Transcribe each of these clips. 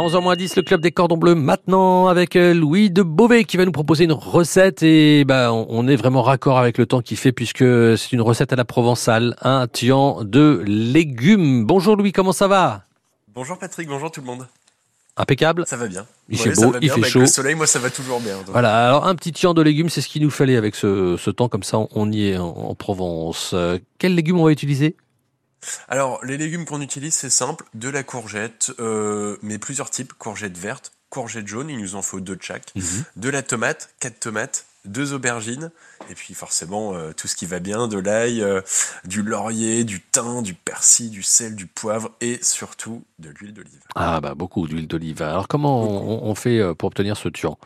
À 11h10, le club des cordons bleus maintenant avec euh, Louis de Beauvais qui va nous proposer une recette et bah on est vraiment raccord avec le temps qu'il fait puisque c'est une recette à la provençale, un tian de légumes. Bonjour Louis, comment ça va? Bonjour Patrick, bonjour tout le monde. Impeccable. Ça va bien. Il Ouais, fait beau, il bien. fait Avec chaud. Le soleil, moi, ça va toujours bien. donc. Voilà, alors un petit tian de légumes, c'est ce qu'il nous fallait avec ce, ce temps comme ça, on y est en, en Provence. Euh, quels légumes on va utiliser? Alors, les légumes qu'on utilise, c'est simple. De la courgette, euh, mais plusieurs types. Courgette verte, courgette jaune, il nous en faut deux de chaque. De la tomate, quatre tomates, deux aubergines. Et puis forcément, euh, tout ce qui va bien, de l'ail, euh, du laurier, du thym, du persil, du sel, du poivre et surtout de l'huile d'olive. Ah bah beaucoup d'huile d'olive. Alors comment on, on fait pour obtenir ce tian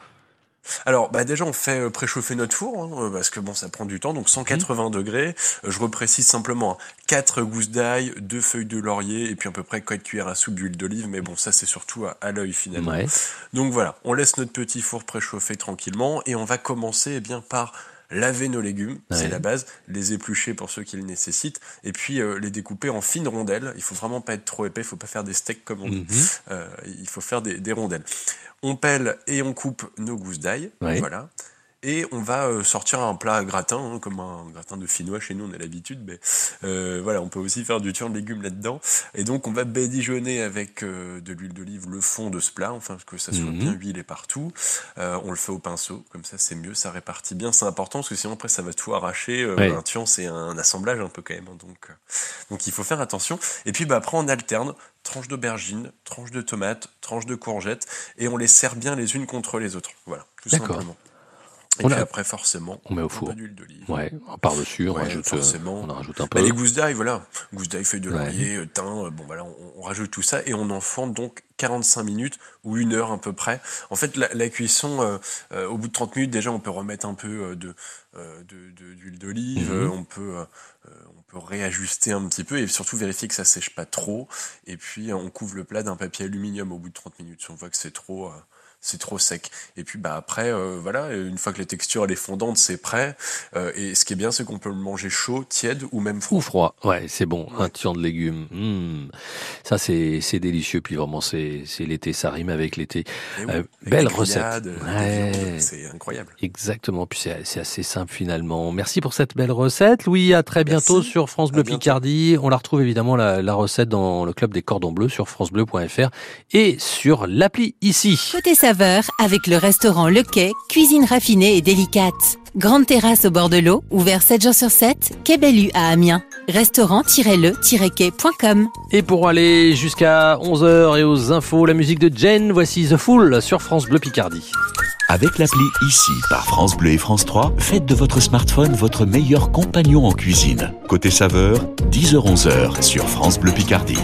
Alors, bah déjà, on fait euh, préchauffer notre four, hein, euh, parce que bon, ça prend du temps, donc 180 degrés. Euh, Je reprécise simplement 4 gousses d'ail, 2 feuilles de laurier, et puis à peu près 4 cuillères à soupe d'huile d'olive, mais bon, ça c'est surtout à, à l'œil finalement. Ouais. Donc voilà, on laisse notre petit four préchauffer tranquillement, et on va commencer eh bien par laver nos légumes, Ouais. c'est la base, les éplucher pour ceux qui le nécessitent, et puis euh, les découper en fines rondelles. Il faut vraiment pas être trop épais, il faut pas faire des steaks comme on dit. Mhm. Euh, il faut faire des, des rondelles. On pèle et on coupe nos gousses d'ail. Ouais. Voilà. Et on va euh, sortir un plat à gratin, hein, comme un gratin de finnois chez nous, on a l'habitude, mais euh, voilà, on peut aussi faire du tian de légumes là-dedans. Et donc on va badigeonner avec euh, de l'huile d'olive le fond de ce plat, enfin que ça soit Mhm. bien huilé partout. Euh, on le fait au pinceau, comme ça c'est mieux, ça répartit bien, c'est important parce que sinon après ça va tout arracher. Ouais. Un tian c'est un assemblage un peu quand même, hein, donc donc il faut faire attention. Et puis bah, après on alterne tranche d'aubergine, tranche de tomate, tranche de courgette, et on les sert bien les unes contre les autres. Voilà, tout simplement. Et On puis a- après, forcément, On met au un four. peu d'huile d'olive. Ouais, par-dessus, on Ouais, rajoute, euh, forcément. on en rajoute un Bah, peu. les gousses d'ail, voilà. Gousses d'ail, feuilles de laurier, euh, thym, euh, bon voilà, on, on rajoute tout ça et on enfourne donc 45 minutes ou une heure à peu près. En fait, la, la cuisson, euh, euh, au bout de 30 minutes, déjà, on peut remettre un peu de euh, de- de- d'huile d'olive, Mhm. on peut on peut réajuster un petit peu et surtout vérifier que ça sèche pas trop. Et puis on couvre le plat d'un papier aluminium au bout de 30 minutes. Si on voit que c'est trop c'est trop sec. Et puis bah après, euh, voilà, une fois que la texture elle est fondante, c'est prêt. Euh, et ce qui est bien, c'est qu'on peut le manger chaud, tiède ou même froid. Ou froid, ouais, c'est bon. Un tian de légumes, Mmh. ça c'est c'est délicieux. Puis vraiment, c'est c'est l'été, ça rime avec l'été. Oui, Euh, avec belle recette. Ouais. C'est incroyable. Exactement. Puis c'est c'est assez simple finalement. Merci pour cette belle recette, Louis. À très bientôt Merci. sur France Bleu. Picardie. On la retrouve évidemment la, la recette dans le club des cordons bleus sur francebleu.fr et sur l'appli ici. Côté saveur, avec le restaurant Le Quai, cuisine raffinée et délicate. Grande terrasse au bord de l'eau, ouvert 7 jours sur 7, Quai Bellu à Amiens. Restaurant-le-quai.com Et pour aller jusqu'à 11h et aux infos, la musique de Jen, voici The Fool sur France Bleu Picardie. Avec l'appli ICI par France Bleu et France 3, faites de votre smartphone votre meilleur compagnon en cuisine. Côté saveur, 10h-11h sur France Bleu Picardie.